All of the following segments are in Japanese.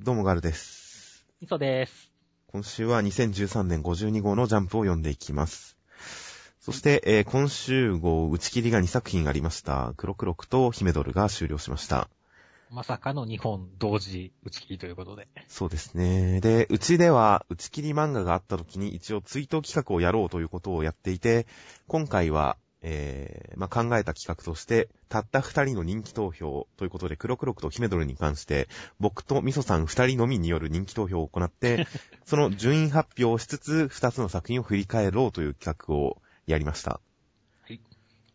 どうもガルです。みそです。今週は2013年52号のジャンプを読んでいきます。そして、えー今週号打ち切りが2作品ありました。黒黒くとヒメドルが終了しました。まさかの日本同時打ち切りということで。そうですね。で、うちでは打ち切り漫画があった時に一応追悼企画をやろうということをやっていて、今回は、えーまあ、考えた企画として、たった二人の人気投票ということで、黒黒くとヒメドルに関して、僕とミソさん二人のみによる人気投票を行って、その順位発表をしつつ、二つの作品を振り返ろうという企画をやりました。はい。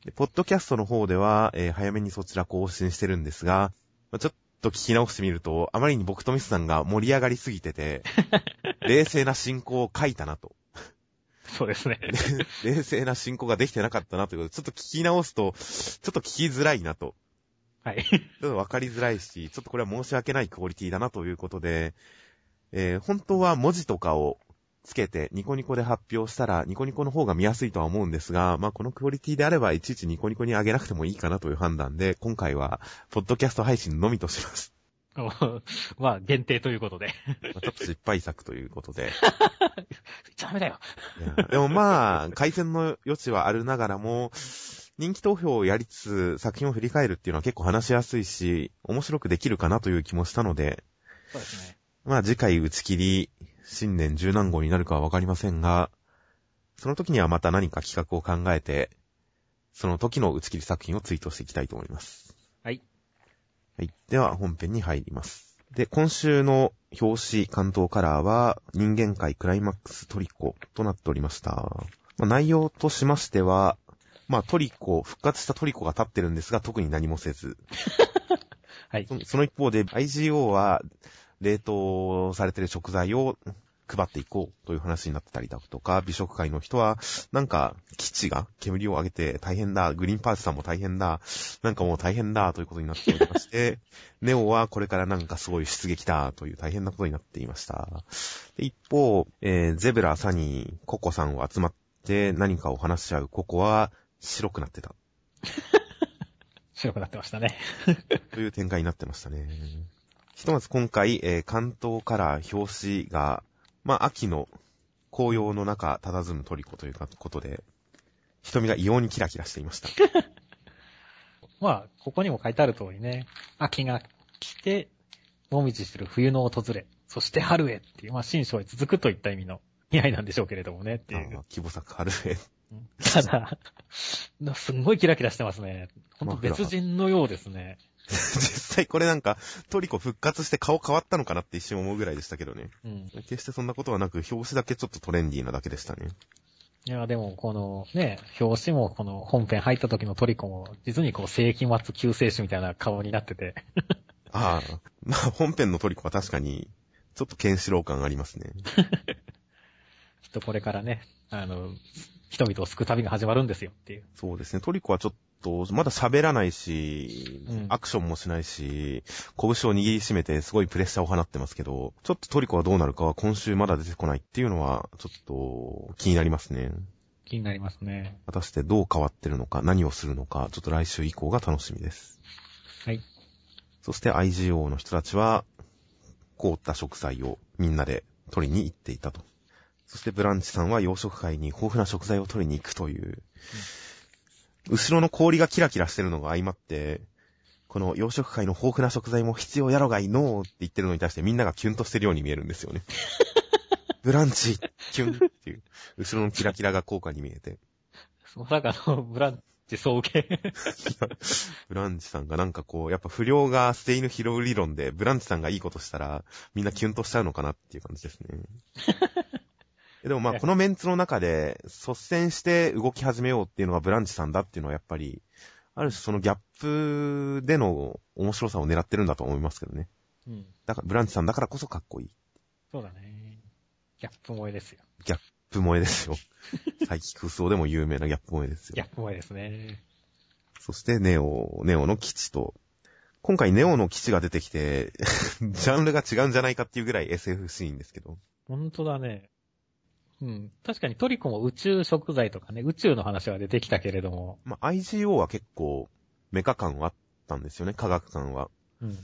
で、ポッドキャストの方では、えー早めにそちら更新してるんですが、まあちょっと聞き直してみると、あまりに僕とミスさんが盛り上がりすぎてて、冷静な進行を書いたなと。そうですね。冷静な進行ができてなかったなということで、ちょっと聞き直すと、ちょっと聞きづらいなと。はい。ちょっとわかりづらいし、ちょっとこれは申し訳ないクオリティだなということで、えー本当は文字とかをつけてニコニコで発表したらニコニコの方が見やすいとは思うんですが、まあこのクオリティであればいちいちニコニコに上げなくてもいいかなという判断で、今回はポッドキャスト配信のみとします。まあ、限定ということで。まあちょっと失敗作ということで。言っちゃダメだよ。でもまあ、改善の余地はあるながらも、人気投票をやりつつ作品を振り返るっていうのは結構話しやすいし、面白くできるかなという気もしたので、そうですね。まあ次回打ち切り、新年十何号になるかはわかりませんが、その時にはまた何か企画を考えて、その時の打ち切り作品をツイートしていきたいと思います。はい。はい。では本編に入ります。で、今週の表紙関東カラーは人間界クライマックストリコとなっておりました。まあ、内容としましては、まあトリコ、復活したトリコが立ってるんですが特に何もせず、はい。そその一方で IGO は冷凍されてる食材を配っていこうという話になってたりだとか、美食界の人は、なんか、基地が煙を上げて大変だ、グリーンパーツさんも大変だ、なんかもう大変だということになっておりまして、ネオはこれからなんかすごい出撃だという大変なことになっていました。で一方、えーゼブラ、サニー、ココさんを集まって何かを話し合うココは白くなってた 白くなってましたね。という展開になってましたね。ひとまず今回、えー関東から表紙が、まあ、秋の紅葉の中、佇むトリコというかことで、瞳が異様にキラキラしていました。まあ、ここにも書いてある通りね、秋が来て、もみじする冬の訪れ、そして春へっていう、まあ、新章へ続くといった意味の意味合いなんでしょうけれどもねっていう。規模作春へ。うんただ、な すんごいキラキラしてますね。ほんと別人のようですね。実際これなんか、トリコ復活して顔変わったのかなって一瞬思うぐらいでしたけどね。うん。決してそんなことはなく、表紙だけちょっとトレンディーなだけでしたね。いや、でも、このね、表紙もこの本編入った時のトリコも、実にこう、世紀末救世主みたいな顔になってて、ああ、まあ本編のトリコは確かに、ちょっとケンシロウ感ありますね。きっとこれからね、あの、人々を救う旅が始まるんですよっていう。そうですね。トリコはちょっと、まだ喋らないし、うんアクションもしないし、拳を握りしめてすごいプレッシャーを放ってますけど、ちょっとトリコはどうなるかは今週まだ出てこないっていうのは、ちょっと気になりますね。気になりますね。果たしてどう変わってるのか、何をするのか、ちょっと来週以降が楽しみです。はい。そして IGO の人たちは、凍った食材をみんなで取りに行っていたと。そしてブランチさんは洋食会に豊富な食材を取りに行くという、後ろの氷がキラキラしてるのが相まって、この洋食会の豊富な食材も必要やろがいのーって言ってるのに対してみんながキュンとしてるように見えるんですよね。ブランチ、キュンっていう、後ろのキラキラが効果に見えて。まさかのブランチ総受け。ブランチさんがなんかこう、やっぱ不良が捨て犬拾う理論で、ブランチさんがいいことしたら、みんなキュンとしちゃうのかなっていう感じですね。でもまあ、このメンツの中で、率先して動き始めようっていうのがブランチさんだっていうのはやっぱり、ある種そのギャップでの面白さを狙ってるんだと思いますけどね。うん。だから、ブランチさんだからこそかっこいい。そうだね。ギャップ萌えですよ。ギャップ萌えですよ。サイキ空想でも有名なギャップ萌えですよギ。ャップ萌えですね。そしてネオ、ネオの基地と、今回ネオの基地が出てきて、ジャンルが違うんじゃないかっていうぐらい SF シーンですけど。ほんとだね。うん。確かにトリコも宇宙食材とかね、宇宙の話は出てきたけれども、まあ、IGO は結構メカ感はあったんですよね、科学感は。うん。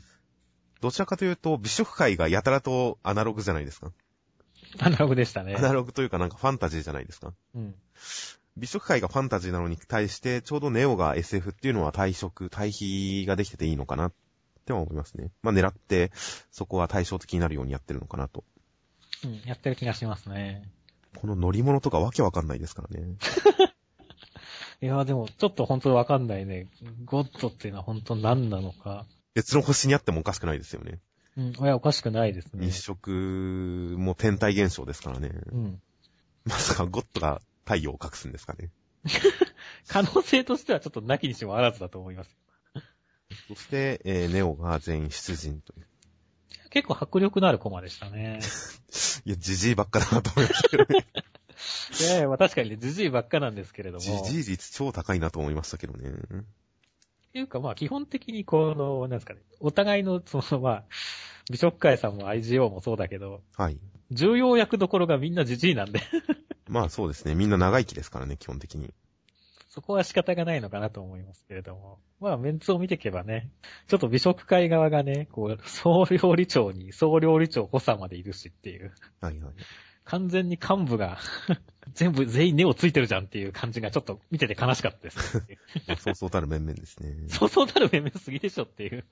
どちらかというと、美食界がやたらとアナログじゃないですか。アナログでしたね。アナログというかなんかファンタジーじゃないですか。うん。美食界がファンタジーなのに対して、ちょうどネオが SF っていうのは対色、対比ができてていいのかなっては思いますね。まあ狙って、そこは対照的になるようにやってるのかなと。うん、やってる気がしますね。この乗り物とかわけわかんないですからね。いや、でも、ちょっと本当わかんないね。ゴッドっていうのは本当何なのか。別の星にあってもおかしくないですよね。うん、いや、おかしくないですね日。食も天体現象ですからね。うん。まさかゴッドが太陽を隠すんですかね。可能性としてはちょっとなきにしもあらずだと思います。そして、えーネオが全員出陣という。結構迫力のあるコマでしたね。いや、ジジイばっかだなと思いましたけどね。い やいや、まあ確かにね、じじいばっかなんですけれども。ジジイ率超高いなと思いましたけどね。っていうかまあ基本的にこの、なんですかね、お互いの、そのまあ、美食会さんも IGO もそうだけど、はい。重要役どころがみんなじじいなんで、まあそうですね。みんな長生きですからね、基本的に。そこは仕方がないのかなと思いますけれども。まあメンツを見ていけばね、ちょっと美食会側がね、こう、総料理長に総料理長補佐までいるしっていう、はいはい。完全に幹部が 全部全員根をついてるじゃんっていう感じがちょっと見てて悲しかったです、ま あそうそうたる面々ですね。そうそうたる面々すぎでしょっていう。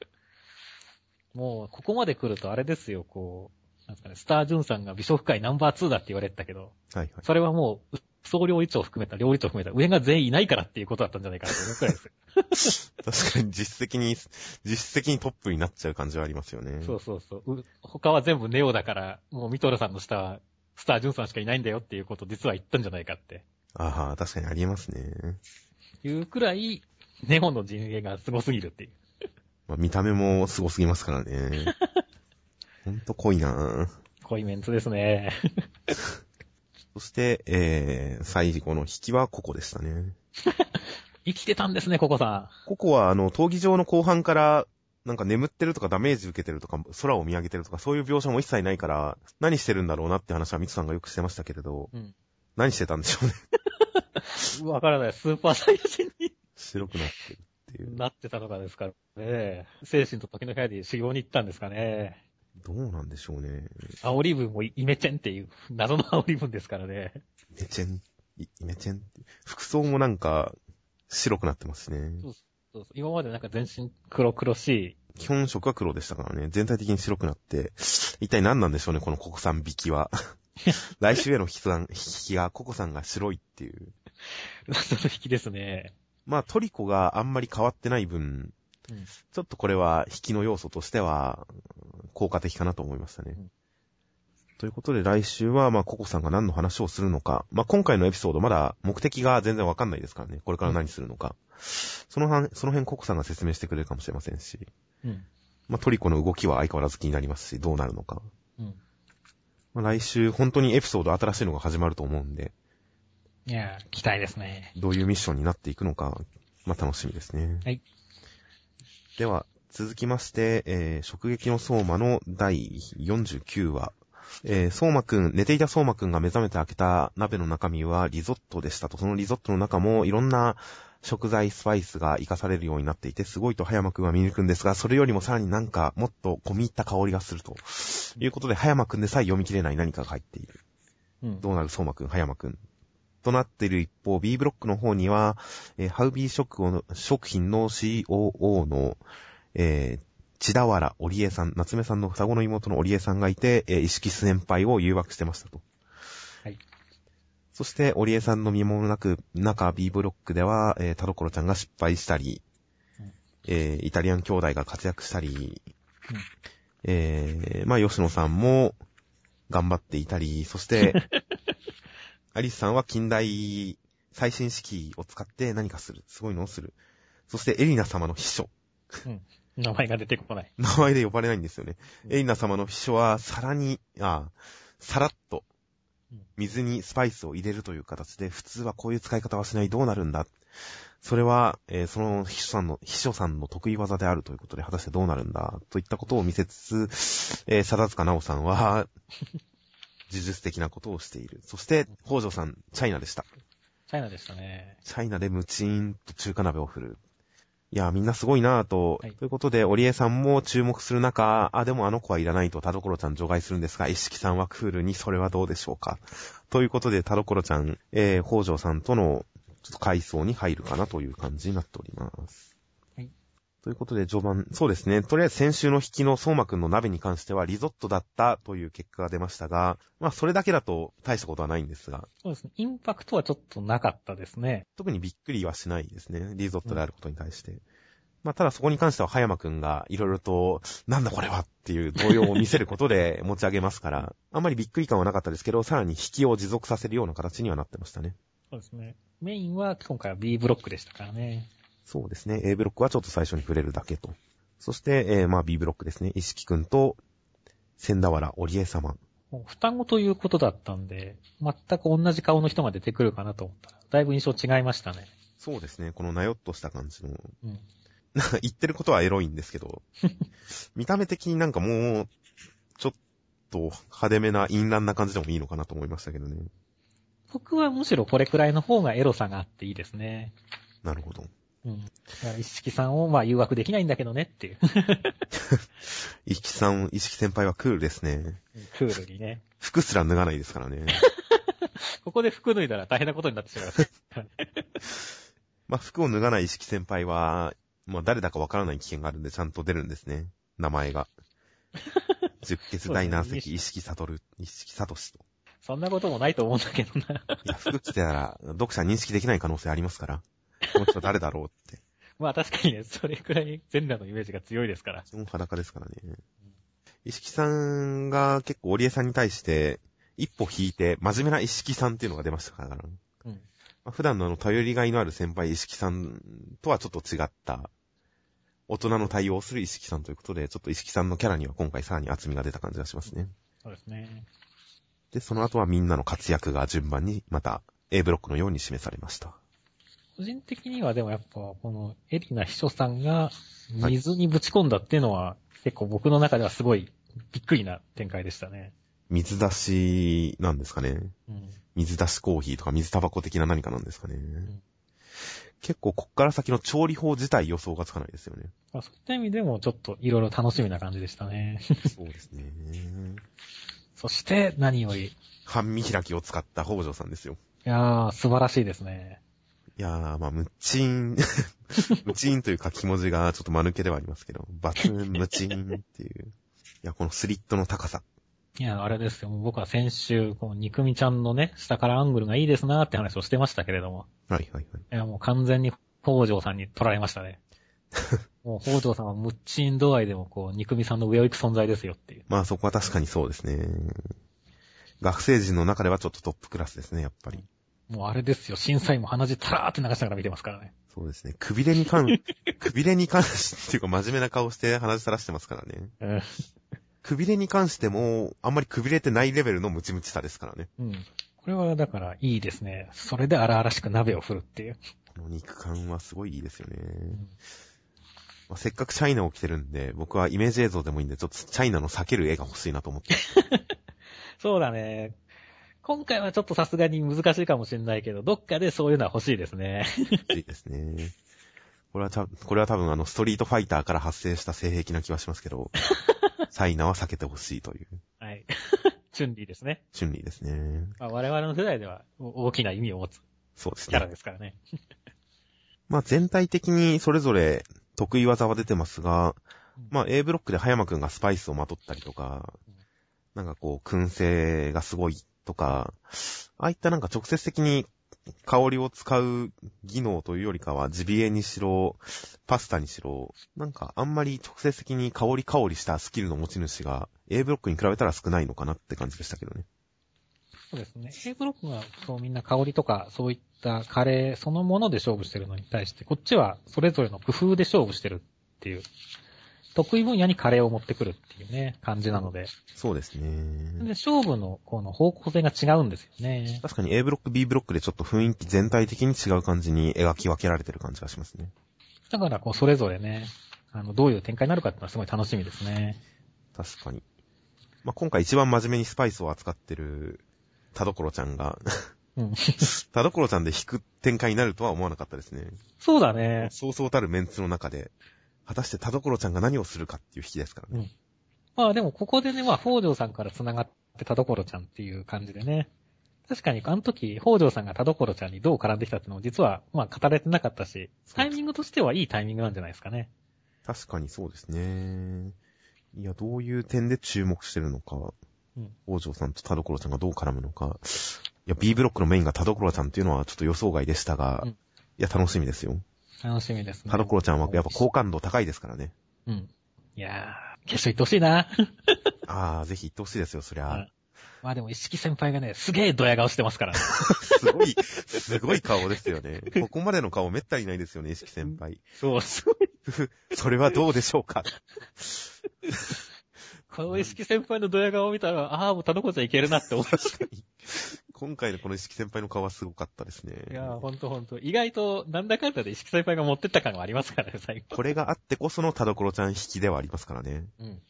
もう、ここまで来るとあれですよ、こう、なんですかね、スタージュンさんが美食界ナンバー2だって言われてたけど、はいはい。それはもう、総料理長含めた、料理長含めた、上が全員いないからっていうことだったんじゃないかなと思うくらいですよ。確かに実質的に、実質的にトップになっちゃう感じはありますよね。そうそうそうう。他は全部ネオだから、もうミトルさんの下は、スタージュンさんしかいないんだよっていうことを実は言ったんじゃないかって。ああ、確かにありえますね。いうくらい、ネオの陣営が凄すぎるっていう。まあ見た目も凄すぎますからね。ほんと濃いなぁ濃いメンツですね。そして、えー、最後の引きはココでしたね。生きてたんですね、ココさココは、あの、闘技場の後半から、なんか眠ってるとかダメージ受けてるとか、空を見上げてるとか、そういう描写も一切ないから、何してるんだろうなって話はミツさんがよくしてましたけれど、ん。うん。何してたんでしょうね。わからない。スーパーサイヤ人に白くなってるっていう。なってたのかですからね。精神と時の部屋で修行に行ったんですかね。どうなんでしょうね。煽り文もイメチェンっていう謎の煽り文ですからね。イメチェン、イイメチェン？服装もなんか、白くなってますね。そうそう今までなんか全身黒黒しい。基本色は黒でしたからね。全体的に白くなって、一体何なんでしょうね、このココさん引きは。来週への引きさん引きが、ココさんが白いっていう。謎の引きですね。まあ、トリコがあんまり変わってない分、うんちょっとこれは引きの要素としては、効果的かなと思いましたね。うんということで来週は、まあ、ココさんが何の話をするのか。まあ、今回のエピソードまだ目的が全然わかんないですからね。これから何するのか。その辺、その辺ココさんが説明してくれるかもしれませんし。うん。まあ、トリコの動きは相変わらず気になりますし、どうなるのか。うん。まあ、来週、本当にエピソード新しいのが始まると思うんで、いやー、期待ですね。どういうミッションになっていくのか、まあ、楽しみですね。はい。では、続きまして、えー、食撃の相馬の第49話。えー、相馬くん、寝ていた相馬くんが目覚めて開けた鍋の中身はリゾットでしたと。そのリゾットの中もいろんな食材、スパイスが活かされるようになっていて、すごいと葉山くんは見抜くんですが、それよりもさらになんかもっと込み入った香りがすると。いうことで、葉山くんでさえ読み切れない何かが入っている。うん。どうなる相馬くん、葉山くん。となっている一方、B ブロックの方には、えーハウビー食を食品の COO の、えー千田原織江さん、夏目さんの双子の妹の織江さんがいて、えー、意識先輩を誘惑してましたと。はい。そして、織江さんの見守るなく、中 B ブロックでは、えー、田所ちゃんが失敗したり、うんえーイタリアン兄弟が活躍したり、うんえーまあ、吉野さんも頑張っていたり、そして、アリスさんは近代最新式を使って何かする。すごいのをする。そしてエリナ様の秘書。うん。名前が出てこない。名前で呼ばれないんですよね。うんエリナ様の秘書は、さらに、あさらっとうん、水にスパイスを入れるという形で、普通はこういう使い方はしない。どうなるんだそれは、えーその秘書さんの、秘書さんの得意技であるということで、果たしてどうなるんだといったことを見せつつ、えー、貞塚直さんは、呪術的なことをしている。そして、北条さん、チャイナでした。チャイナでしたね。チャイナでムチーンと中華鍋を振る。いや、みんなすごいなぁと、はいということで、オリエさんも注目する中、あ、でもあの子はいらないと田所ちゃん除外するんですが、一色さんはクールにそれはどうでしょうか。ということで、田所ちゃん、えー、北条さんとの、ちょっと階層に入るかなという感じになっております。はい。ということで、序盤、そうですね。とりあえず先週の引きの相馬くんの鍋に関してはリゾットだったという結果が出ましたが、まあ、それだけだと大したことはないんですが、そうですね。インパクトはちょっとなかったですね。特にびっくりはしないですね。リゾットであることに対して。まあ、ただそこに関しては、葉山くんがいろいろと、なんだこれはっていう動揺を見せることで 持ち上げますから、あんまりびっくり感はなかったですけど、さらに引きを持続させるような形にはなってましたね。そうですね。メインは今回は B ブロックでしたからね。そうですね。A ブロックはちょっと最初に触れるだけと。そして、えーまあ B ブロックですね。石木くんと、千田原織江様。双子ということだったんで、全く同じ顔の人が出てくるかなと思ったら、だいぶ印象違いましたね。そうですね。このなよっとした感じの。うん。言ってることはエロいんですけど、見た目的になんかもう、ちょっと派手めな淫乱な感じでもいいのかなと思いましたけどね。僕はむしろこれくらいの方がエロさがあっていいですね。なるほど。うん。一色さんをまあ誘惑できないんだけどねっていう。石木さん、石木先輩はクールですね。クールにね。服すら脱がないですからね。ここで服脱いだら大変なことになってしまいま あ、服を脱がない石木先輩は、まあ、誰だかわからない危険があるんで、ちゃんと出るんですね。名前が。十血大難石、石木悟、石木聡と。そんなこともないと思うんだけどな。いや、服着てたら、読者認識できない可能性ありますから。この人誰だろうって。まあ確かにね、それくらい全裸のイメージが強いですから。基本裸ですからね。石木さんが結構織江さんに対して、一歩引いて、真面目な石木さんっていうのが出ましたから。うん。まあ普段のあの、頼りがいのある先輩石木さんとはちょっと違った、大人の対応をする石木さんということで、ちょっと石木さんのキャラには今回さらに厚みが出た感じがしますね。そうですね。で、その後はみんなの活躍が順番にまた A ブロックのように示されました。個人的にはでもやっぱ、このエリナ秘書さんが水にぶち込んだっていうのは、結構僕の中ではすごいびっくりな展開でしたね。水出しなんですかね。うん。水出しコーヒーとか水タバコ的な何かなんですかね。結構こっから先の調理法自体予想がつかないですよね。まあ、そういった意味でもちょっといろいろ楽しみな感じでしたね。そうですね。そして何より、い半身開きを使った北条さんですよ。やー、素晴らしいですね。いやー、まあ、ムッチン、ムチンという書き文字がちょっと間抜けではありますけど、バツン、ムチンっていう。いや、このスリットの高さ。いや、あれですよ。僕は先週、この肉みちゃんのね、下からアングルがいいですなーって話をしてましたけれども。はいはいはい。いや、もう完全に北条さんに取られましたね。もう北条さんはムッチン度合いでもこう、肉みさんの上を行く存在ですよっていう。まあそこは確かにそうですね。学生陣の中ではちょっとトップクラスですね、やっぱり。もうあれですよ。審査員も鼻血たらーって流しながら見てますからね。そうですね。くびれに関、くびれに関してっていうか真面目な顔して話さらしてますからね。うん。くびれに関しても、あんまりくびれてないレベルのムチムチさですからね。うん。これはだからいいですね。それで荒々しく鍋を振るっていう。この肉感はすごいいいですよね。まあせっかくチャイナを着てるんで、僕はイメージ映像でもいいんで、ちょっとチャイナの避ける絵が欲しいなと思って。そうだね。今回はちょっとさすがに難しいかもしれないけど、どっかでそういうのは欲しいですね。欲しいですね。これはた、これは多分あの、ストリートファイターから発生した性癖な気はしますけど、チャイナは避けてほしいという、はい。チュンリーですね。春理ですね。まあ、我々の世代では大きな意味を持つそうですキャラね。ですからね。まあ全体的にそれぞれ得意技は出てますが、まあ A ブロックで葉山くんがスパイスをまとったりとか、なんかこう、燻製がすごいとか、ああいったなんか直接的に香りを使う技能というよりかは、ジビエにしろ、パスタにしろ、なんかあんまり直接的に香り香りしたスキルの持ち主が A ブロックに比べたら少ないのかなって感じでしたけどね。そうですね。A ブロックは、そうみんな香りとか、そういったカレーそのもので勝負してるのに対して、こっちはそれぞれの工夫で勝負してるっていう、得意分野にカレーを持ってくるっていうね、感じなので。そうですで、ね。勝負のこの方向性が違うんですよね。確かに A ブロック、B ブロックでちょっと雰囲気全体的に違う感じに描き分けられてる感じがしますね。だから、こう、それぞれね、あの、どういう展開になるかっていうのはすごい楽しみですね。確かに。まあ、今回一番真面目にスパイスを扱ってる田所ちゃんがうん。田所ちゃんで引く展開になるとは思わなかったですね。そうだね。そうそうたるメンツの中で、果たして田所ちゃんが何をするかっていう引きですからね。まあでもここでね、まあ、北条さんから繋がって田所ちゃんっていう感じでね。確かにあの時、北条さんが田所ちゃんにどう絡んできたっていうのも実は、まあ語れてなかったし、タイミングとしてはいいタイミングなんじゃないですかね。確かにそうですね。いや、どういう点で注目してるのか、うん王城さんと田所ちゃんがどう絡むのか。いや、B ブロックのメインが田所ちゃんっていうのはちょっと予想外でしたが、うんいや、楽しみですよ。楽しみですね。田所ちゃんはやっぱ好感度高いですからね。うん。いやー、決勝行ってほしいな。ああ、ぜひ行ってほしいですよ、そりゃ。うんまあでも、石木先輩がね、すげえドヤ顔してますからね。すごい、すごい顔ですよね。ここまでの顔めったにないですよね、意識先輩。そう、すごい。それはどうでしょうか。この石木先輩のドヤ顔を見たら、ああ、もう田所ちゃんいけるなって思いました。今回のこの意識先輩の顔はすごかったですね。いやー、ほんとほんと。意外と、なんだかんだで石木先輩が持ってった感がありますからね、最後。これがあってこその田所ちゃん引きではありますからね。うん。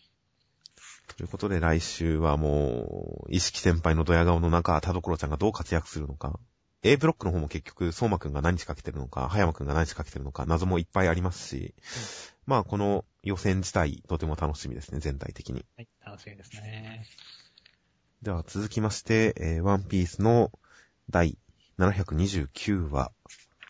ということで来週はもう、意識先輩のドヤ顔の中、田所ちゃんがどう活躍するのか。A ブロックの方も結局、相馬くんが何仕掛けてるのか、葉山くんが何仕掛けてるのか、謎もいっぱいありますし、まあこの予選自体、とても楽しみですね、全体的に。はい、楽しみですね。では続きまして、えーワンピースの第729話。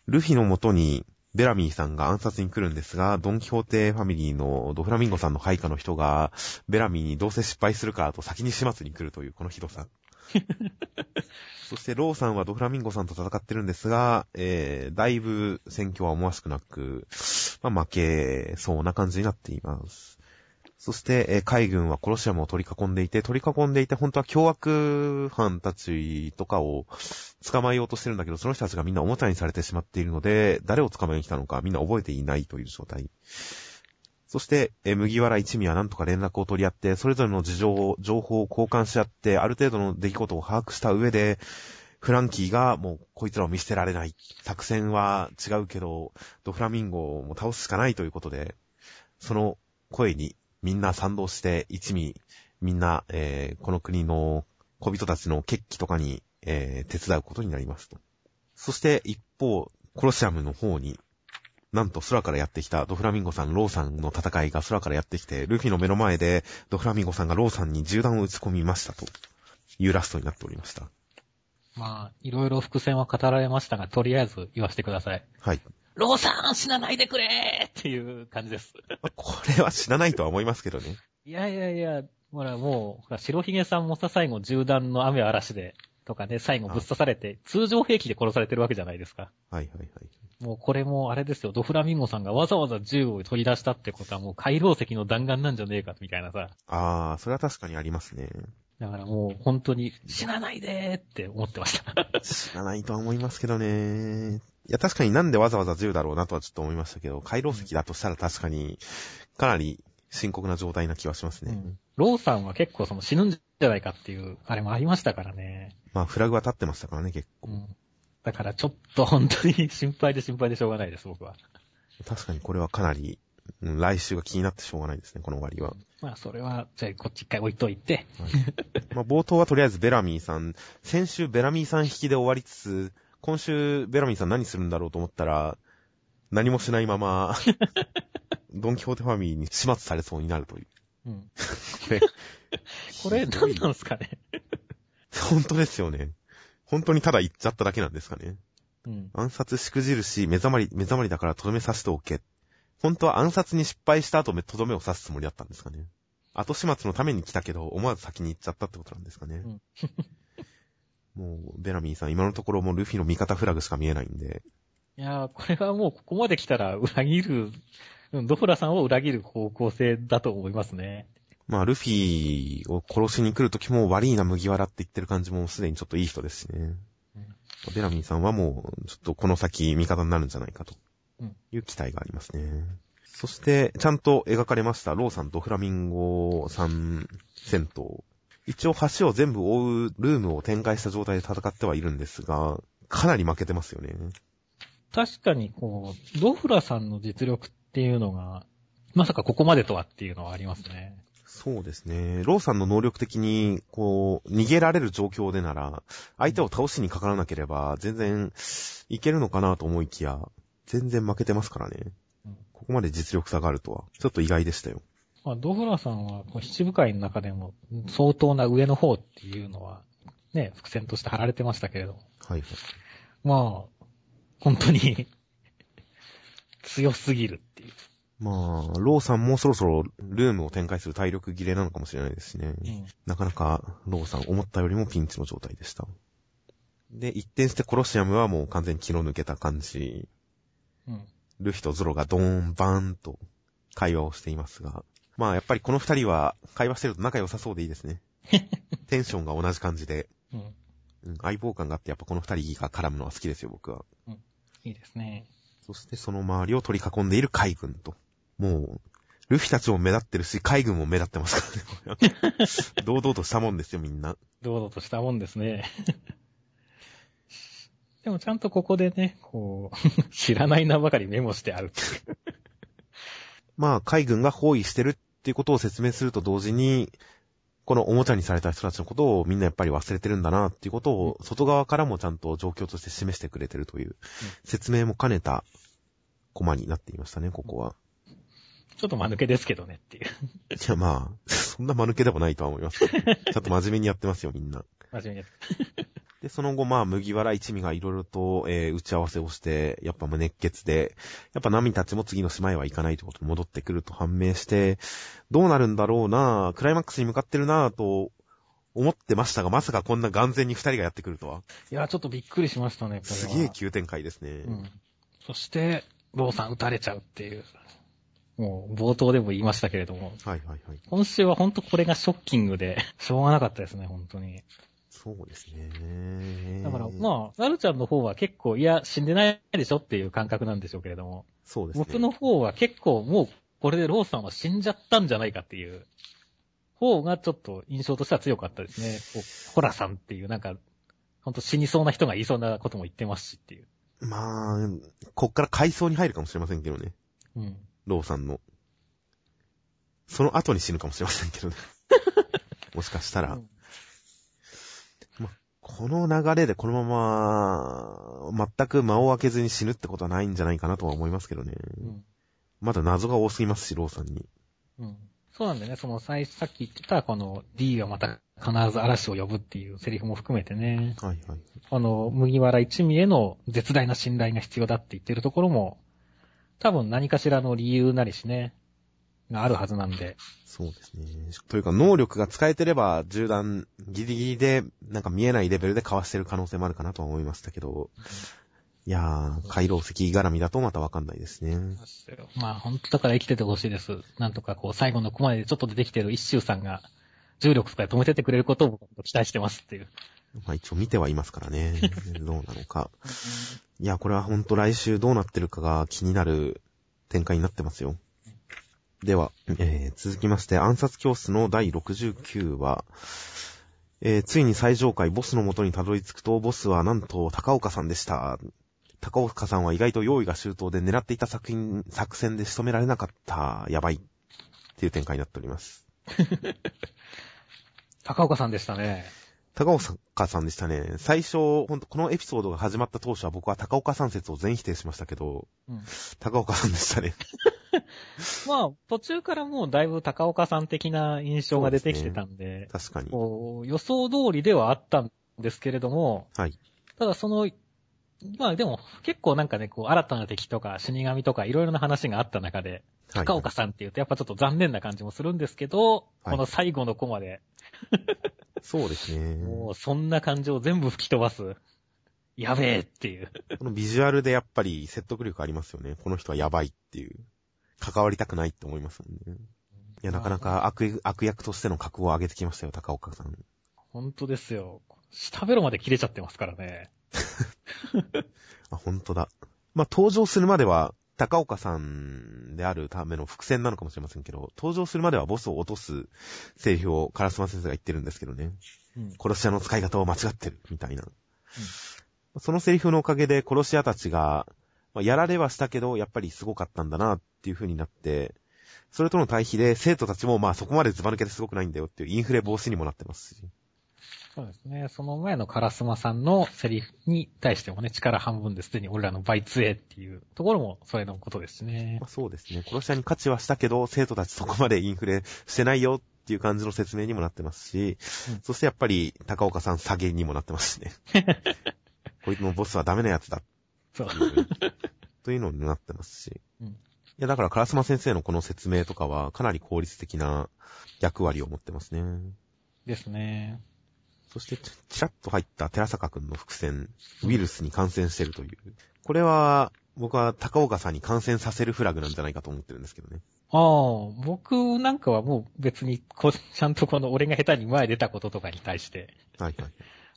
ルフィのもとにベラミーさんが暗殺に来るんですが、ドンキホーテファミリーのドフラミンゴさんの配下の人が、ベラミーにどうせ失敗するからと先に始末に来るというこのひどさ。そしてローさんはドフラミンゴさんと戦ってるんですが、えー、だいぶ戦況は思わしくなく、まあ、負けそうな感じになっています。そして、えー海軍はコロシアムを取り囲んでいて、取り囲んでいて、本当は凶悪犯たちとかを捕まえようとしてるんだけど、その人たちがみんなおもちゃにされてしまっているので、誰を捕まえに来たのかみんな覚えていないという状態。そして、え麦わら一味は何とか連絡を取り合って、それぞれの事情を、情報を交換し合って、ある程度の出来事を把握した上で、フランキーがもうこいつらを見捨てられない。作戦は違うけど、ドフラミンゴも倒すしかないということで、その声にみんな賛同して、一味、みんな、えーこの国の小人たちの決起とかに、えー手伝うことになりますと。そして一方、コロシアムの方に、なんと空からやってきたドフラミンゴさん、ローさんの戦いが空からやってきて、ルフィの目の前でドフラミンゴさんがローさんに銃弾を撃ち込みましたというラストになっておりました。まあ、いろいろ伏線は語られましたが、とりあえず言わせてください。はい。ローさん死なないでくれーっていう感じです。まあこれは知らないとは思いますけどね。いやいやいや、ほらもう、ほら白ひげさんもさ、最後銃弾の雨嵐で、とかね、最後ぶっ刺されて、通常兵器で殺されてるわけじゃないですか。はいはいはい。もうこれもあれですよ、ドフラミンゴさんがわざわざ銃を取り出したってことはもう回廊石の弾丸なんじゃねえか、みたいなさ。あー、それは確かにありますね。だからもう本当に死なないでーって思ってました。知らないとは思いますけどね。いや、確かになんでわざわざ銃だろうなとはちょっと思いましたけど、回廊石だとしたら確かに、かなり深刻な状態な気はしますね。うんローさんは結構その死ぬんじゃないかっていう、あれもありましたからね。まあ、フラグは立ってましたからね、結構。うん。だからちょっと本当に心配で心配でしょうがないです、僕は。確かにこれはかなり、うん来週が気になってしょうがないですね、この終わりは。まあそれは、じゃあこっち一回置いといて。まあ、冒頭はとりあえずベラミーさん、先週ベラミーさん引きで終わりつつ、今週ベラミーさん何するんだろうと思ったら、何もしないまま、ドンキホーテファミリーに始末されそうになるという。うん。これ、これ何なんですかね。本当ですよね。本当にただ言っちゃっただけなんですかね。うん。暗殺しくじるし、目覚まり、目覚まりだからとどめ刺しておけ。本当は暗殺に失敗した後、とどめを刺すつもりだったんですかね。後始末のために来たけど、思わず先に行っちゃったってことなんですかね。もう、ベラミーさん、今のところもうルフィの味方フラグしか見えないんで、いやー、これはもうここまで来たら裏切る、うんドフラさんを裏切る方向性だと思いますね。まあ、ルフィを殺しに来るときも悪いな麦わらって言ってる感じもすでにちょっといい人ですしね。ベラミーさんはもう、ちょっとこの先味方になるんじゃないかとうんいう期待がありますね。そして、ちゃんと描かれました、ローさんとフラミンゴさん戦闘。一応橋を全部覆うルームを展開した状態で戦ってはいるんですが、かなり負けてますよね。確かにこう、ドフラさんの実力っていうのが、まさかここまでとはっていうのはありますね。そうですね。ローさんの能力的に、こう、逃げられる状況でなら、相手を倒しにかからなければ、全然、いけるのかなと思いきや、全然負けてますからね。うんここまで実力差があるとは、ちょっと意外でしたよ。まあ、ドフラーさんは、七部会の中でも、相当な上の方っていうのは、ね、伏線として貼られてましたけれども。はいはい。まあ、本当に、強すぎるっていう。まあ、ローさんもそろそろルームを展開する体力切れなのかもしれないですしね。うん。なかなか、ローさん思ったよりもピンチの状態でした。で、一転してコロシアムはもう完全に気の抜けた感じ。うん。ルフィとゾロがドーン、バーンと会話をしていますが。まあ、やっぱりこの二人は会話してると仲良さそうでいいですね。テンションが同じ感じで。うん。うん、相棒感があってやっぱこの二人が絡むのは好きですよ、僕は。いいですね。そしてその周りを取り囲んでいる海軍と。もう、ルフィたちも目立ってるし、海軍も目立ってますからね。堂々としたもんですよ、みんな。堂々としたもんですね。でもちゃんとここでね、こう、知らない名ばかりメモしてある。まあ、海軍が包囲してるっていうことを説明すると同時に、このおもちゃにされた人たちのことをみんなやっぱり忘れてるんだなっていうことを、外側からもちゃんと状況として示してくれてるという、説明も兼ねたコマになっていましたね、ここは。ちょっと間抜けですけどねっていう。いや、まあ、そんな間抜けでもないとは思いますけど。ちゃんと真面目にやってますよ、みんな。真面目にやって。で、その後、まあ、麦わら一味がいろいろと、えー打ち合わせをして、やっぱもう熱血で、やっぱナミたちも次の島へは行かないということに戻ってくると判明して、どうなるんだろうなクライマックスに向かってるなと思ってましたが、まさかこんな眼前に二人がやってくるとは。いや、ちょっとびっくりしましたね。すげえ急展開ですね。うん。そして、ローさん撃たれちゃうっていう。もう、冒頭でも言いましたけれども、はいはいはい。今週は本当これがショッキングで、しょうがなかったですね、本当に。そうですね。だから、まあ、なるちゃんの方は結構、いや、死んでないでしょっていう感覚なんでしょうけれども、そうですね。僕の方は結構もう、これでローさんは死んじゃったんじゃないかっていう、方がちょっと印象としては強かったですね。ホラさんっていう、なんか、ほんと死にそうな人が言いそうなことも言ってますしっていう。まあ、こっから回想に入るかもしれませんけどね。うん。ローさんの。その後に死ぬかもしれませんけどね。もしかしたら。うんこの流れでこのまま、全く間を空けずに死ぬってことはないんじゃないかなとは思いますけどね。うん。まだ謎が多すぎますし、ローさんに。うん。そうなんだよね。その、最さっき言ってた、この D はまた必ず嵐を呼ぶっていうセリフも含めてね。はいはい。あの、麦わら一味への絶大な信頼が必要だって言ってるところも、多分何かしらの理由なりしね、があるはずなんで。そうですね。というか、能力が使えてれば、銃弾ギリギリで、なんか見えないレベルでかわしてる可能性もあるかなとは思いましたけど、いやー、回廊石絡みだとまたわかんないですね。まあ本当だから生きててほしいです。なんとかこう最後のコマでちょっと出てきてる一周さんが、重力とかで止めてってくれることを期待してますっていう。まあ一応見てはいますからね。どうなのか。いや、これはほんと来週どうなってるかが気になる展開になってますよ。では、えー続きまして、暗殺教室の第69話、えーついに最上階ボスの元にたどり着くと、ボスはなんと高岡さんでした。高岡さんは意外と用意が周到で狙っていた作品、作戦で仕留められなかった。やばい。っていう展開になっております。高岡さんでしたね。高岡さんでしたね。最初、ほんと、このエピソードが始まった当初は僕は高岡さん説を全否定しましたけど、うん。高岡さんでしたね。まあ、途中からもうだいぶ高岡さん的な印象が出てきてたんで、確かに。予想通りではあったんですけれども、はい。ただその、まあでも結構なんかね、こう新たな敵とか死神とかいろいろな話があった中で、はい高岡さんって言うとやっぱちょっと残念な感じもするんですけど、はいこの最後のコマで、そうですね。もうそんな感情を全部吹き飛ばす。やべえっていう。このビジュアルでやっぱり説得力ありますよね。この人はやばいっていう。関わりたくないって思いますもんね。いや、なかなか悪悪役としての格を上げてきましたよ、高岡さん。本当ですよ。下ベロまで切れちゃってますからね。あ、本当だ。まあ、登場するまでは、高岡さんであるための伏線なのかもしれませんけど、登場するまではボスを落とすセリフをカラスマ先生が言ってるんですけどね。うん。殺し屋の使い方を間違ってる、みたいな。そのセリフのおかげで殺し屋たちが、まあやられはしたけど、やっぱりすごかったんだなっていう風になって、それとの対比で生徒たちもまあそこまでズバ抜けてすごくないんだよっていうインフレ防止にもなってますし。そうですね。その前のカラスマさんのセリフに対してもね、力半分ですでに俺らの倍強えっていうところもそれのことですねまあ、。そうですね。殺し屋に価値はしたけど、生徒たちそこまでインフレしてないよっていう感じの説明にもなってますし、うんそしてやっぱり高岡さん下げにもなってますしね。こいつのボスはダメなやつだそう。というのになってますし。うんいや、だから、烏丸先生のこの説明とかは、かなり効率的な役割を持ってますね。ですね。そして、ちちらっと入った寺坂くんの伏線、ウイルスに感染してるという。これは、僕は高岡さんに感染させるフラグなんじゃないかと思ってるんですけどね。ああ、僕なんかはもう別にこう、ちゃんとこの俺が下手に前出たこととかに対して、はいはい。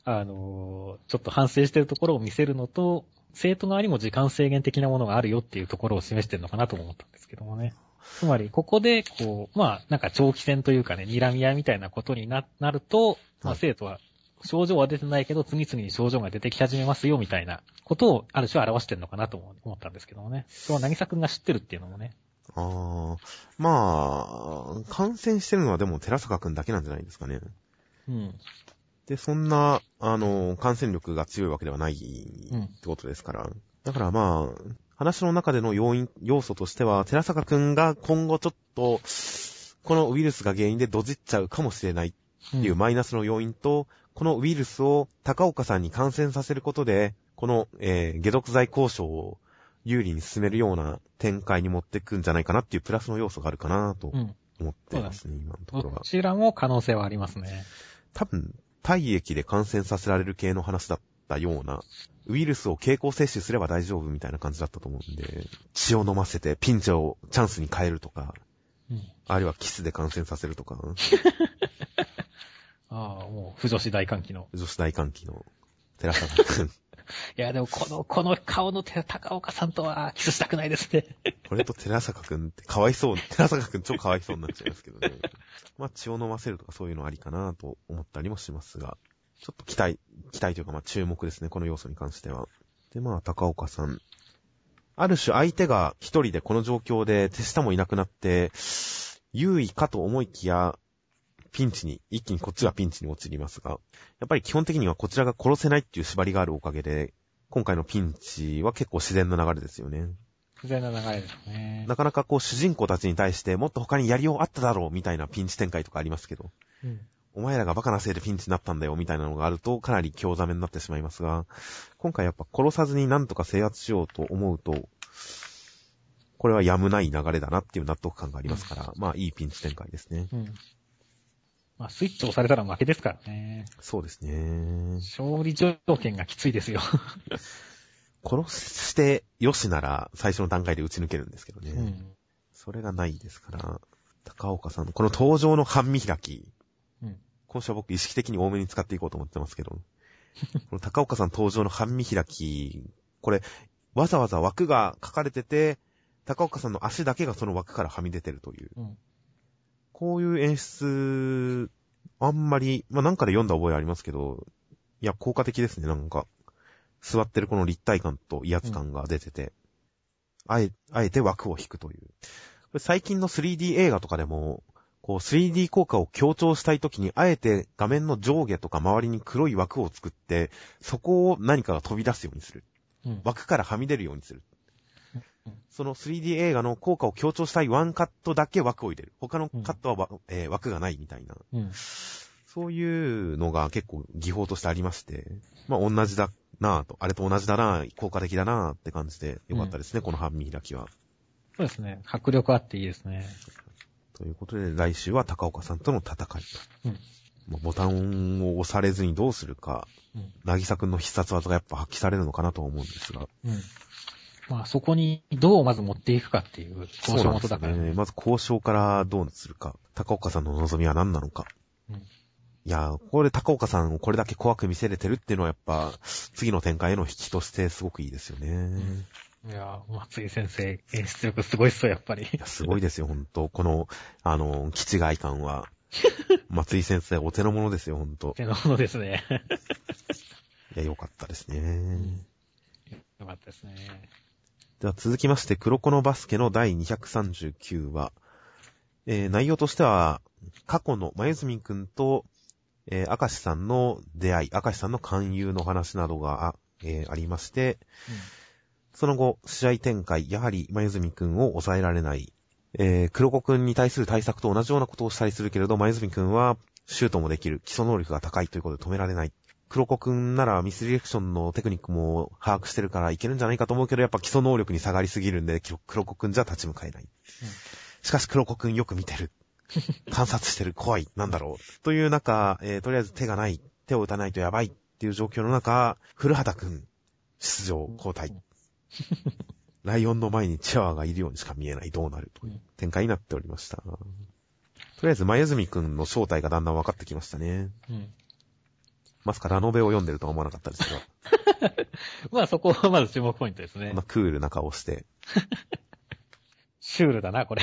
あのーちょっと反省してるところを見せるのと、生徒側にも時間制限的なものがあるよっていうところを示してるのかなとも思ったんですけどもね。つまり、ここで、こう、まあ、なんか長期戦というかね、睨み合いみたいなことにななると、まあ、はい生徒は、症状は出てないけど、次々に症状が出てき始めますよ、みたいなことを、ある種表してるのかなとも思ったんですけどもね。それは渚くんが知ってるっていうのもね。ああ、まあ、感染してるのはでも寺坂くんだけなんじゃないですかね。うん。で、そんな、あの、感染力が強いわけではないうんってことですから。だからまあ、話の中での要因、要素としては、寺坂くんが今後ちょっと、このウイルスが原因でドジっちゃうかもしれないっていうマイナスの要因と、このウイルスを高岡さんに感染させることで、この、えー、解毒剤交渉を有利に進めるような展開に持っていくんじゃないかなっていうプラスの要素があるかなとうん。思ってますね、今のところは。どちらも可能性はありますね。多分、体液で感染させられる系の話だったような、ウイルスを経口摂取すれば大丈夫みたいな感じだったと思うんで、血を飲ませてピンチをチャンスに変えるとか、うん。あるいはキスで感染させるとか、ああ、もう、不女子大歓喜の。女子大歓喜の寺坂くん。いや、でもこの、この顔の手、高岡さんとはキスしたくないですね。これと寺坂くんってかわいそう、寺坂くん超かわいそうになっちゃいますけどね。まあ血を飲ませるとかそういうのありかなと思ったりもしますが、ちょっと期待、期待というかまあ注目ですね、この要素に関しては。でまあ高岡さん。ある種相手が一人でこの状況で手下もいなくなって、優位かと思いきや、ピンチに、一気にこっちがピンチに陥りますが、やっぱり基本的にはこちらが殺せないっていう縛りがあるおかげで、今回のピンチは結構自然な流れですよね。不全な流れですね。なかなかこう主人公たちに対してもっと他にやりようあっただろうみたいなピンチ展開とかありますけど、うん。お前らがバカなせいでピンチになったんだよみたいなのがあるとかなり強ざめになってしまいますが、今回やっぱ殺さずになんとか制圧しようと思うと、これはやむない流れだなっていう納得感がありますから、まあいいピンチ展開ですね。うん。まあ、スイッチ押されたら負けですからね。そうですね。勝利条件がきついですよ。殺してよしなら最初の段階で打ち抜けるんですけどね。うん。それがないですから、高岡さんのこの登場の半身開き、うん。今週は僕意識的に多めに使っていこうと思ってますけど、この高岡さん登場の半身開き、これ、わざわざ枠が書かれてて、高岡さんの足だけがその枠からはみ出てるという。うん。こういう演出、あんまり、まあ、なんかで読んだ覚えありますけど、いや、効果的ですね、なんか。座ってるこの立体感と威圧感が出てて、あえ、あえて枠を引くという。最近の 3D 映画とかでも、こう 3D 効果を強調したいときに、あえて画面の上下とか周りに黒い枠を作って、そこを何かが飛び出すようにする。うん。枠からはみ出るようにするうん。その 3D 映画の効果を強調したいワンカットだけ枠を入れる。他のカットはわ、えー枠がないみたいな。うん。そういうのが結構技法としてありまして、まあ同じだなぁと、あれと同じだなぁ、効果的だなぁって感じでよかったですね、この半身開きは。そうですね。迫力あっていいですね。ということで来週は高岡さんとの戦いと。うん。まあボタンを押されずにどうするか、うん。なぎさくんの必殺技がやっぱ発揮されるのかなとは思うんですが。うん。まあ、そこにどうまず持っていくかっていう交渉元だからね。まず交渉からどうするか。高岡さんの望みは何なのか。うんいやー、これで高岡さんをこれだけ怖く見せれてるっていうのはやっぱ、次の展開への引きとしてすごくいいですよね。いやー、松井先生、演出力すごいっすよ、やっぱり。いや、すごいですよ、ほんと。この、あの、基地外観は、松井先生お手の物ですよ、ほんと。手のものですね。いや、よかったですね。よかったですね。では続きまして、黒子のバスケの第239話。えー内容としては、過去の前住くんと、えー、明石さんの出会い、明石さんの勧誘の話などが、あえーありまして、その後、試合展開、やはり前住くんを抑えられない。えー、黒子くんに対する対策と同じようなことをしたりするけれど、前住くんはシュートもできる、基礎能力が高いということで止められない。黒子くんならミスディレクションのテクニックも把握してるからいけるんじゃないかと思うけど、やっぱ基礎能力に下がりすぎるんで、き黒子くんじゃ立ち向かえない。しかし黒子くんよく見てる。観察してる。怖い。なんだろう。という中、えーとりあえず手がない。手を打たないとやばいっていう状況の中、古畑くん、出場、交代。ライオンの前にチワワがいるようにしか見えない。どうなるという展開になっておりました。とりあえず、前住くんの正体がだんだん分かってきましたね。うん。まさか？ラノベを読んでるとは思わなかったですけど、まあそこはまず注目ポイントですねこんな。クールな顔して。シュールだな、これ。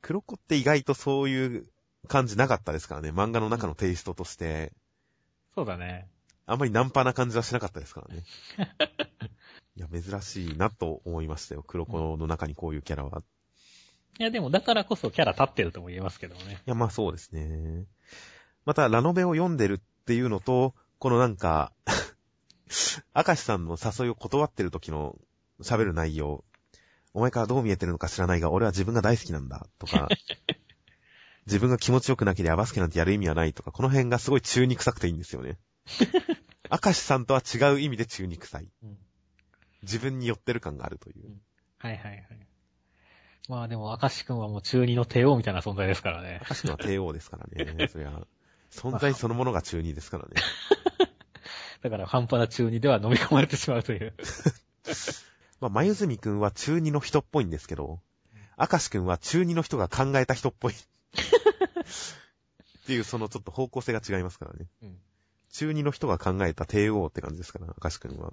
黒子って意外とそういう感じなかったですからね。漫画の中のテイストとして、そうだね。あんまりナンパな感じはしなかったですからね。いや、珍しいなと思いましたよ。黒子の中にこういうキャラは。いや、でもだからこそキャラ立ってるとも言えますけどもね。いや、まあそうですね。また、ラノベを読んでるっていうのと、このなんか、明石さんの誘いを断ってる時の喋る内容。お前からどう見えてるのか知らないが、俺は自分が大好きなんだ。とか、自分が気持ちよくなければバスケなんてやる意味はないとか、この辺がすごい中肉臭くていいんですよね。明石さんとは違う意味で中肉臭い。うん自分に寄ってる感があるという。はいはいはい。まあでも、明石くんはもう中二の帝王みたいな存在ですからね。明石君は帝王ですからね。そりゃ、存在そのものが中二ですからね。だから半端な中二では飲み込まれてしまうという。まあ、まゆずみくんは中二の人っぽいんですけど、明石くんは中二の人が考えた人っぽい。っていう、そのちょっと方向性が違いますからね。うん中二の人が考えた帝王って感じですから、明石くんは。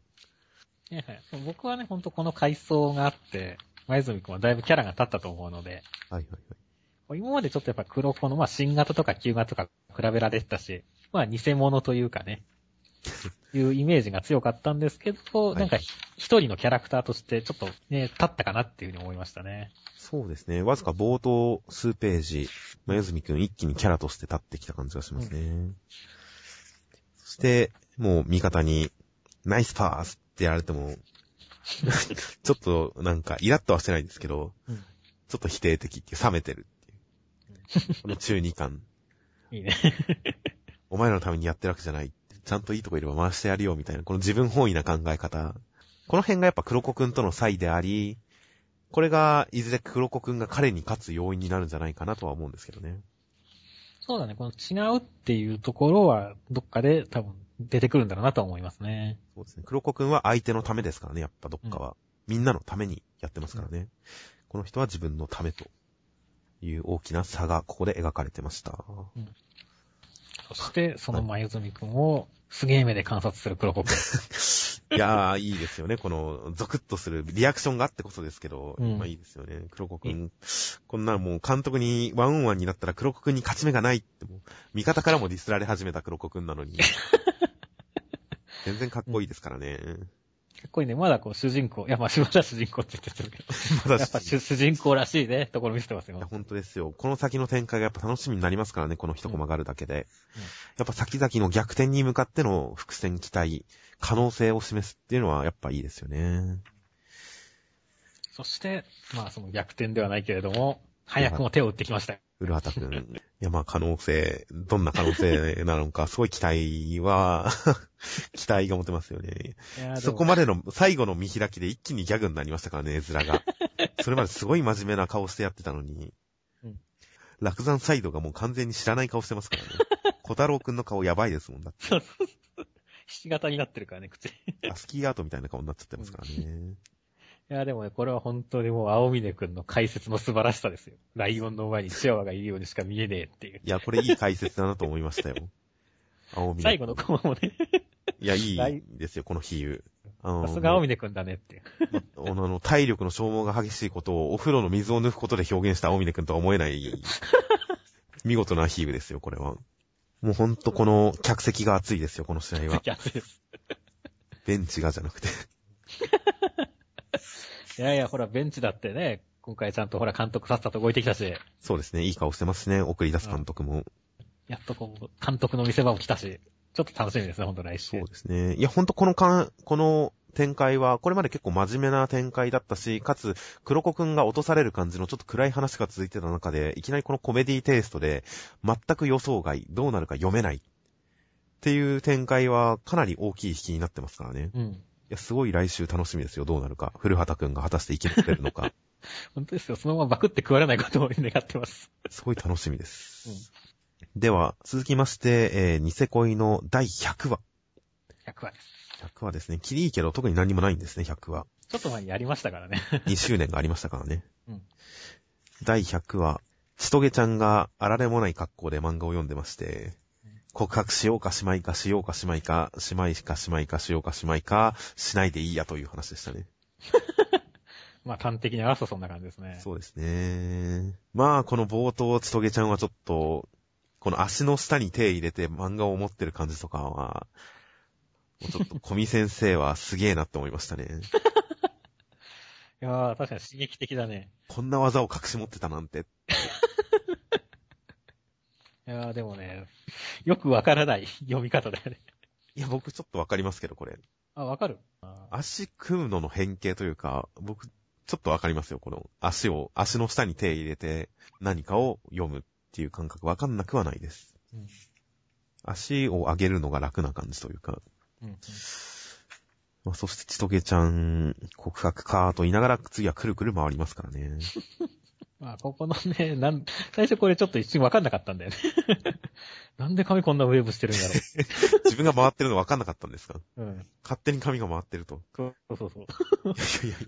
僕はね、ほんとこの階層があって、前住くんはだいぶキャラが立ったと思うので、はいはいはい。今までちょっとやっぱ黒子の、まあ新型とか旧型とか比べられてたし、まあ偽物というかね、いうイメージが強かったんですけど、いなんかひ一人のキャラクターとしてちょっとね、立ったかなっていうふうに思いましたね。そうですね。わずか冒頭数ページ、まゆずみくん一気にキャラとして立ってきた感じがしますね。そして、もう味方に、ナイスパースってやられても、ちょっとなんかイラッとはしてないですけど、うんちょっと否定的って冷めてる。この中二感。いいね。お前らのためにやってるわけじゃない。ちゃんといいとこいれば回してやるよ、みたいな。この自分本位な考え方。この辺がやっぱ黒子くんとの差異であり、これが、いずれ黒子くんが彼に勝つ要因になるんじゃないかなとは思うんですけどね。そうだね、この違うっていうところは、どっかで多分出てくるんだろうなとは思いますね。そうですね。黒子くんは相手のためですからね、やっぱどっかは。みんなのためにやってますからね。この人は自分のためという大きな差がここで描かれてました。そして、その前住くんを、すげえ目で観察する黒子くん。いやー、いいですよね。この、ゾクッとするリアクションがあってこそですけど、うんまあいいですよね。黒子くん。こんなもう監督にワンオンワンになったら黒子くんに勝ち目がないって味方からもディスられ始めた黒子くんなのに。全然かっこいいですからね。かっこいいね。まだこう主人公、いやまあまだ主人公って言ってるけど、まだやっぱ主主人公らしいね、ところ見せてますいや、よ。本当ですよ。この先の展開がやっぱ楽しみになりますからね、この一コマがあるだけで。やっぱ先々の逆転に向かっての伏線期待、可能性を示すっていうのはやっぱいいですよね。そして、まあその逆転ではないけれども、早くも手を打ってきましたよ。古畑くん。いや、まあ可能性、どんな可能性なのか、すごい期待は、期待が持てますよね。そこまでの最後の見開きで一気にギャグになりましたからね、絵面が。それまですごい真面目な顔してやってたのにうん。落山サイドがもう完全に知らない顔してますからね。小太郎くんの顔やばいですもんだって。そうそうそう。ひし形になってるからね、口。いアスキーアートみたいな顔になっちゃってますからね。や、でもね、これは本当にもう、青峰くんの解説の素晴らしさですよ。ライオンの前にチワワがいるようにしか見えねえっていう。いや、これいい解説だなと思いましたよ。青峰。最後のコマもね、いや、いいですよ、この比喩。さすが青峰くんだねっていう。あの、体力の消耗が激しいことをお風呂の水を抜くことで表現した青峰くんとは思えない、見事な比喩ですよ、これは。もうほんとこの客席が熱いですよ、この試合は。逆です。ベンチがじゃなくて。いやいや、ほら、ベンチだってね、今回ちゃんとほら監督さっさと動いてきたし、そうですね。いい顔してますね。送り出す監督も。やっとこう、監督の見せ場も来たし、ちょっと楽しみですね、ほんと来週。そうですね。いや、ほんとこのか、この展開は、これまで結構真面目な展開だったし、かつ、黒子くんが落とされる感じのちょっと暗い話が続いてた中で、いきなりこのコメディテイストで、全く予想外、どうなるか読めない。っていう展開は、かなり大きい引きになってますからね。いうん。や、すごい来週楽しみですよ、どうなるか。古畑くんが果たして生き残れるのか。本当ですよ。そのままバクって食われないことを願ってます。すごい楽しみです。では、続きまして、えー、ニセ恋の第100話。100話です。100話ですね。キリいいけど特に何もないんですね、100話。ちょっと前にやりましたからね。2周年がありましたからね。うん第100話、しとげちゃんがあられもない格好で漫画を読んでまして、告白しようかしまいかしようかしまいか、しまいかしまいかしようかしまいか、しないでいいやという話でしたね。まあ端的に表すとそんな感じですね。そうですね。まあ、この冒頭、ちとげちゃんはちょっと、この足の下に手入れて漫画を持ってる感じとかは、もうちょっと、小見先生はすげえなって思いましたね。いやー、確かに刺激的だね。こんな技を隠し持ってたなんて。いやー、でもね、よくわからない 読み方だよね。いや、僕ちょっとわかりますけど、これ。あ、わかる？あ足組むのの変形というか、僕、ちょっとわかりますよ。この足を、足の下に手入れて何かを読むっていう感覚わかんなくはないです。うん足を上げるのが楽な感じというか。うんうんまあ、そして、ちとげちゃん、告白かと言いながら、次はくるくる回りますからね。まあ、ここのね、なん、最初これちょっと一瞬わかんなかったんだよね。なんで髪こんなウェーブしてるんだろ 自分が回ってるのわかんなかったんですか？う。うん。勝手に髪が回ってると。そうそうそう。いやいやいや。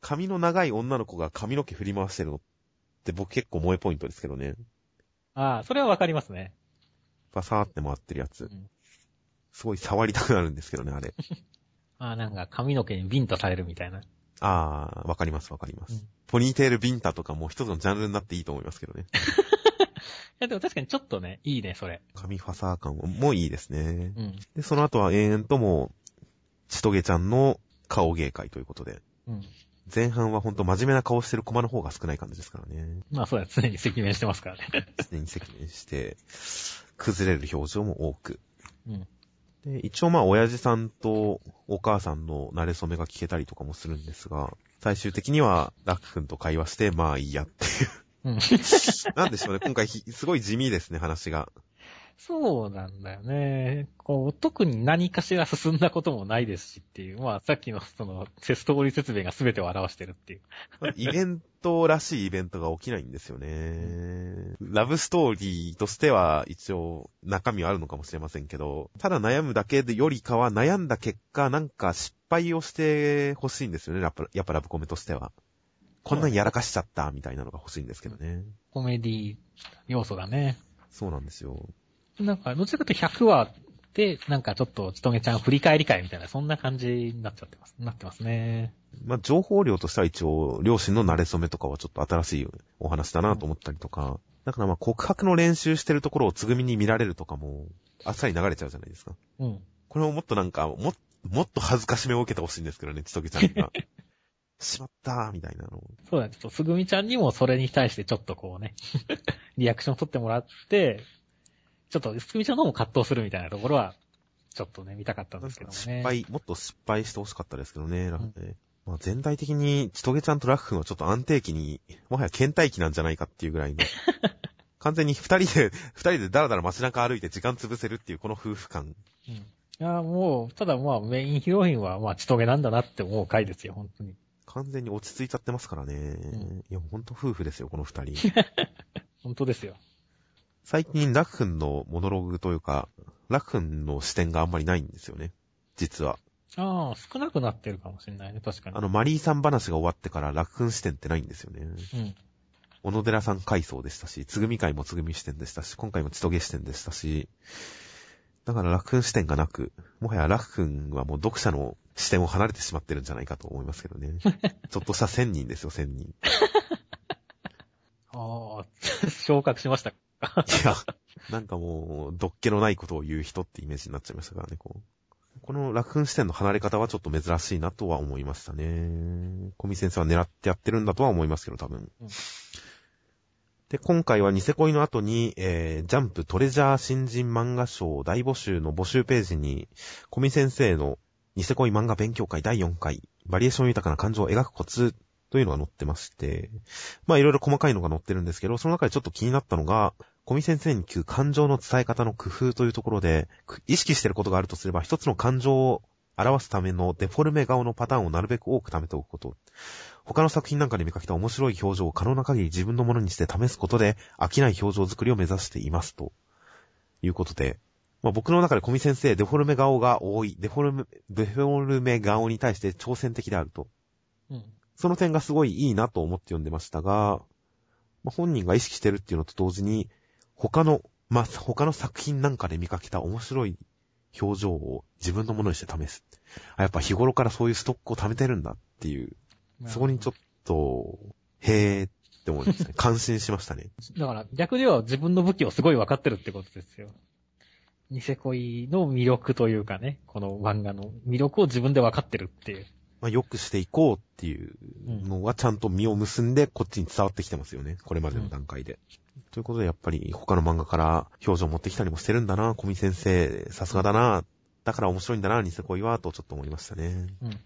髪の長い女の子が髪の毛振り回してるのって僕結構萌えポイントですけどね。ああ、それはわかりますね。パサーって回ってるやつう。ん。すごい触りたくなるんですけどね、あれ。ああ、なんか髪の毛にビンタされるみたいな。いあー、わかりますわかります。うんポニーテールビンタとかも一つのジャンルになっていいと思いますけどね。や、でも確かにちょっとね、いいね、それ。髪ファサー感もいいですね。うん。で、その後は永遠とも、ちとげちゃんの顔芸会ということで。うん。前半はほんと真面目な顔してるコマの方が少ない感じですからね。まあそうだ、常に赤面してますからね。常に赤面して、崩れる表情も多く。うん。で、一応まあ、親父さんとお母さんの慣れ初めが聞けたりとかもするんですが、最終的には、ラック君と会話して、まあいいやっていう。うん。なんでしょうね、今回ひ、すごい地味ですね、話が。そうなんだよね。こう、特に何かしら進んだこともないですしっていう。まあ、さっきのその、セストーリー説明が全てを表してるっていう。イベントらしいイベントが起きないんですよね。ラブストーリーとしては一応中身はあるのかもしれませんけど、ただ悩むだけでよりかは悩んだ結果なんか失敗をしてほしいんですよね、やっぱやっぱラブコメとしては。こんなんやらかしちゃったみたいなのが欲しいんですけどね。コメディ要素がね。そうなんですよ。なんか、どちらかというと100話で、なんかちょっと、ちとげちゃん振り返り会みたいな、そんな感じになっちゃってます。なってますね。まあ、情報量としては一応、両親の慣れ初めとかはちょっと新しいお話だなと思ったりとか、だからまあ、告白の練習してるところをつぐみに見られるとかも、あっさり流れちゃうじゃないですか。うん。これをもっとなんか、も、もっと恥ずかしめを受けてほしいんですけどね、ちとげちゃんが。しまったー、みたいなのを。そうだね。ちょっと、すぐみちゃんにもそれに対してちょっとこうね、リアクション取ってもらって、ちょっと、すぐみちゃんの方も葛藤するみたいなところは、ちょっとね、見たかったんですけどもね。失敗、もっと失敗してほしかったですけどね、ラフうんねまあ、全体的に、ちとげちゃんとラッフンはちょっと安定期に、もはや倦怠期なんじゃないかっていうぐらいの、完全に二人で、二人でダラダラ街中歩いて時間潰せるっていうこの夫婦感。うん。いや、もう、ただまあ、メインヒロインは、まあ、ちとげなんだなって思う回ですよ、本当に。完全に落ち着いちゃってますからね。んいや、ほんと夫婦ですよ、この二人。本当ですよ。最近、ラッフンのモノログというか、ラッフンの視点があんまりないんですよね。実は。ああ、少なくなってるかもしれないね、確かに。あの、マリーさん話が終わってからラッフン視点ってないんですよね。うん。小野寺さん回想でしたし、つぐみ会もつぐみ視点でしたし、今回もちとげ視点でしたし、だからラッフン視点がなく、もはやラッフンはもう読者の視点を離れてしまってるんじゃないかと思いますけどね。ちょっとした千人ですよ、千人。い ああ、昇格しましたか。や、なんかもう、どっけのないことを言う人ってイメージになっちゃいましたからね、こう。この楽訓視点の離れ方はちょっと珍しいなとは思いましたね。小見先生は狙ってやってるんだとは思いますけど、多分。うんで、今回はニセ恋の後に、えー、ジャンプトレジャー新人漫画賞大募集の募集ページに、小見先生のニセ恋漫画勉強会第4回、バリエーション豊かな感情を描くコツというのが載ってまして、まあいろいろ細かいのが載ってるんですけど、その中でちょっと気になったのが、小見先生に聞く感情の伝え方の工夫というところで、く意識していることがあるとすれば、一つの感情を表すためのデフォルメ顔のパターンをなるべく多く貯めておくこと。他の作品なんかで見かけた面白い表情を可能な限り自分のものにして試すことで、飽きない表情作りを目指しています。ということで、まあ、僕の中で小見先生、デフォルメ顔が多い、デフォルメ、デフォルメ顔に対して挑戦的であると。うん。その点がすごいいいなと思って読んでましたが、まあ、本人が意識してるっていうのと同時に、他の、まあ、他の作品なんかで見かけた面白い表情を自分のものにして試す。あ、やっぱ日頃からそういうストックを貯めてるんだっていう、そこにちょっと、へーって思いましたね。感心しましたね。だから逆では自分の武器をすごい分かってるってことですよ。ニセ恋の魅力というかね、この漫画の魅力を自分で分かってるっていう。まあ、良くしていこうっていうのはちゃんと実を結んでこっちに伝わってきてますよね。これまでの段階で。ということでやっぱり他の漫画から表情を持ってきたりもしてるんだな、小見先生。さすがだな。だから面白いんだな、ニセコイは、とちょっと思いましたね。うん。